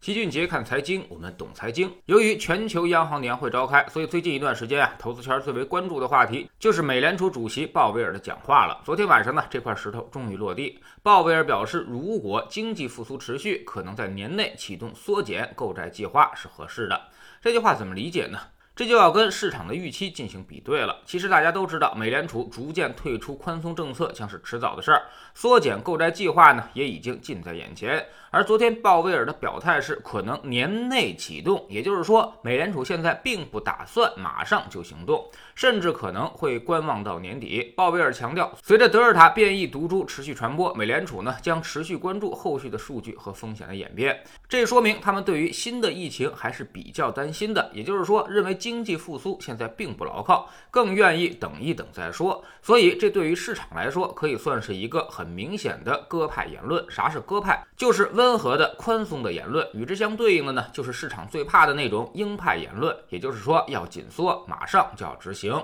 齐俊杰看财经，我们懂财经。由于全球央行年会召开，所以最近一段时间啊，投资圈最为关注的话题就是美联储主席鲍威尔的讲话了。昨天晚上呢，这块石头终于落地。鲍威尔表示，如果经济复苏持续，可能在年内启动缩减购债计划是合适的。这句话怎么理解呢？这就要跟市场的预期进行比对了。其实大家都知道，美联储逐渐退出宽松政策将是迟早的事儿，缩减购债计划呢也已经近在眼前。而昨天鲍威尔的表态是可能年内启动，也就是说，美联储现在并不打算马上就行动，甚至可能会观望到年底。鲍威尔强调，随着德尔塔变异毒株持续传播，美联储呢将持续关注后续的数据和风险的演变。这说明他们对于新的疫情还是比较担心的，也就是说，认为经济复苏现在并不牢靠，更愿意等一等再说。所以，这对于市场来说可以算是一个很明显的鸽派言论。啥是鸽派？就是温和的、宽松的言论。与之相对应的呢，就是市场最怕的那种鹰派言论，也就是说要紧缩，马上就要执行。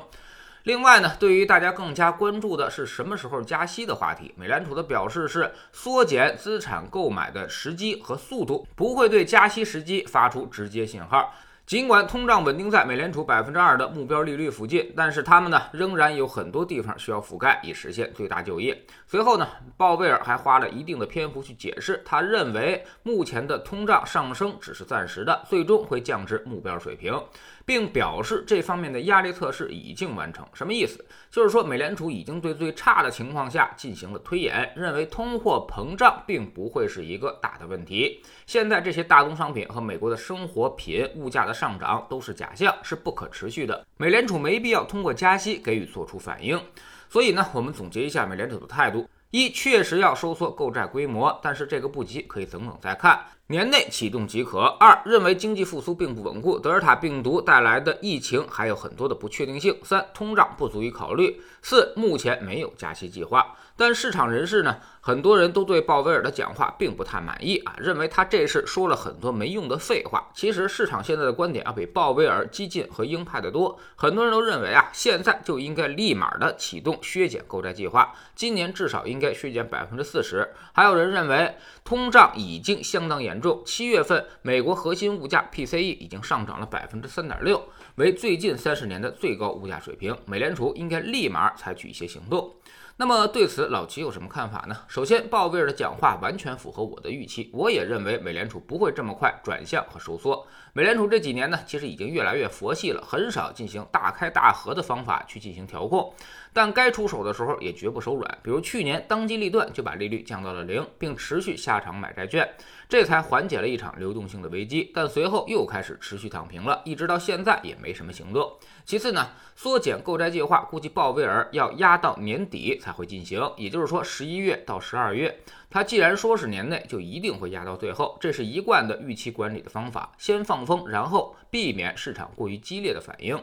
另外呢，对于大家更加关注的是什么时候加息的话题，美联储的表示是缩减资产购买的时机和速度，不会对加息时机发出直接信号。尽管通胀稳定在美联储百分之二的目标利率附近，但是他们呢仍然有很多地方需要覆盖，以实现最大就业。随后呢，鲍威尔还花了一定的篇幅去解释，他认为目前的通胀上升只是暂时的，最终会降至目标水平。并表示这方面的压力测试已经完成，什么意思？就是说美联储已经对最差的情况下进行了推演，认为通货膨胀并不会是一个大的问题。现在这些大宗商品和美国的生活品物价的上涨都是假象，是不可持续的。美联储没必要通过加息给予做出反应。所以呢，我们总结一下美联储的态度：一，确实要收缩购债规模，但是这个不急，可以等等再看。年内启动即可。二，认为经济复苏并不稳固，德尔塔病毒带来的疫情还有很多的不确定性。三，通胀不足以考虑。四，目前没有加息计划。但市场人士呢，很多人都对鲍威尔的讲话并不太满意啊，认为他这是说了很多没用的废话。其实市场现在的观点要比鲍威尔激进和鹰派的多。很多人都认为啊，现在就应该立马的启动削减购债计划，今年至少应该削减百分之四十。还有人认为通胀已经相当严。严重七月份，美国核心物价 PCE 已经上涨了百分之三点六，为最近三十年的最高物价水平。美联储应该立马采取一些行动。那么对此，老齐有什么看法呢？首先，鲍威尔的讲话完全符合我的预期，我也认为美联储不会这么快转向和收缩。美联储这几年呢，其实已经越来越佛系了，很少进行大开大合的方法去进行调控，但该出手的时候也绝不手软。比如去年当机立断就把利率降到了零，并持续下场买债券，这才缓解了一场流动性的危机。但随后又开始持续躺平了，一直到现在也没什么行动。其次呢，缩减购债计划，估计鲍威尔要压到年底才会进行，也就是说十一月到十二月。他既然说是年内，就一定会压到最后，这是一贯的预期管理的方法，先放风，然后避免市场过于激烈的反应。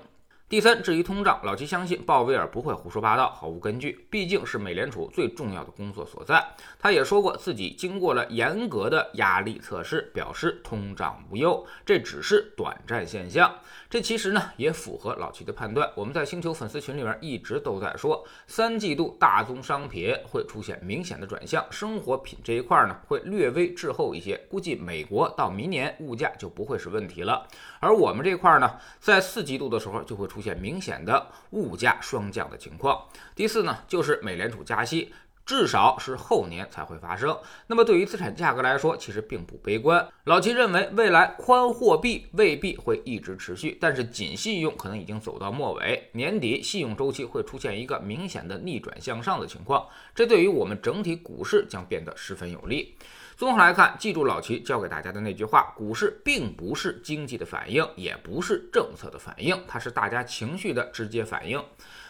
第三，至于通胀，老齐相信鲍威尔不会胡说八道，毫无根据，毕竟是美联储最重要的工作所在。他也说过自己经过了严格的压力测试，表示通胀无忧，这只是短暂现象。这其实呢也符合老齐的判断。我们在星球粉丝群里面一直都在说，三季度大宗商品会出现明显的转向，生活品这一块呢会略微滞后一些，估计美国到明年物价就不会是问题了。而我们这块呢，在四季度的时候就会出现明显的物价双降的情况。第四呢，就是美联储加息。至少是后年才会发生。那么对于资产价格来说，其实并不悲观。老齐认为，未来宽货币未必会一直持续，但是紧信用可能已经走到末尾，年底信用周期会出现一个明显的逆转向上的情况，这对于我们整体股市将变得十分有利。综合来看，记住老齐教给大家的那句话：股市并不是经济的反应，也不是政策的反应，它是大家情绪的直接反应。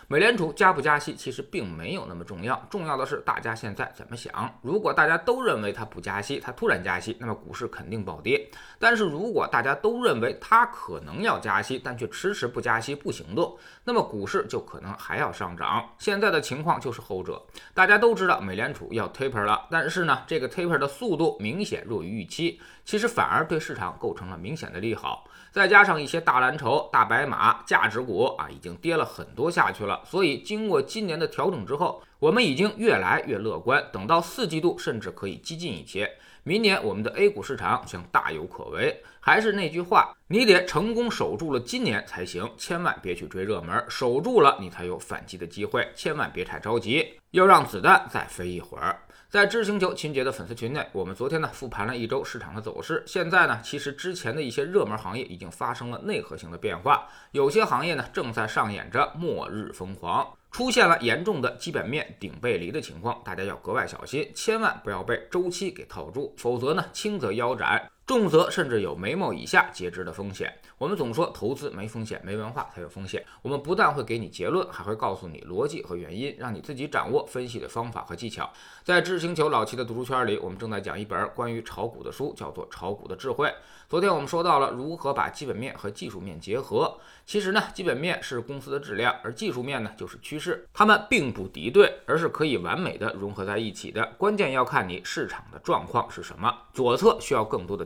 美联储加不加息其实并没有那么重要，重要的是大家现在怎么想。如果大家都认为它不加息，它突然加息，那么股市肯定暴跌。但是如果大家都认为它可能要加息，但却迟迟不加息不行动，那么股市就可能还要上涨。现在的情况就是后者。大家都知道美联储要 taper 了，但是呢，这个 taper 的速度明显弱于预期，其实反而对市场构成了明显的利好。再加上一些大蓝筹、大白马、价值股啊，已经跌了很多下去了。所以，经过今年的调整之后，我们已经越来越乐观。等到四季度，甚至可以激进一些。明年我们的 A 股市场将大有可为。还是那句话，你得成功守住了今年才行，千万别去追热门，守住了你才有反击的机会，千万别太着急，要让子弹再飞一会儿。在知星球秦杰的粉丝群内，我们昨天呢复盘了一周市场的走势。现在呢，其实之前的一些热门行业已经发生了内核性的变化，有些行业呢正在上演着末日疯狂，出现了严重的基本面顶背离的情况，大家要格外小心，千万不要被周期给套住，否则呢，轻则腰斩。重则甚至有眉毛以下截肢的风险。我们总说投资没风险，没文化才有风险。我们不但会给你结论，还会告诉你逻辑和原因，让你自己掌握分析的方法和技巧。在知识星球老齐的读书圈里，我们正在讲一本关于炒股的书，叫做《炒股的智慧》。昨天我们说到了如何把基本面和技术面结合。其实呢，基本面是公司的质量，而技术面呢就是趋势，它们并不敌对，而是可以完美的融合在一起的。关键要看你市场的状况是什么。左侧需要更多的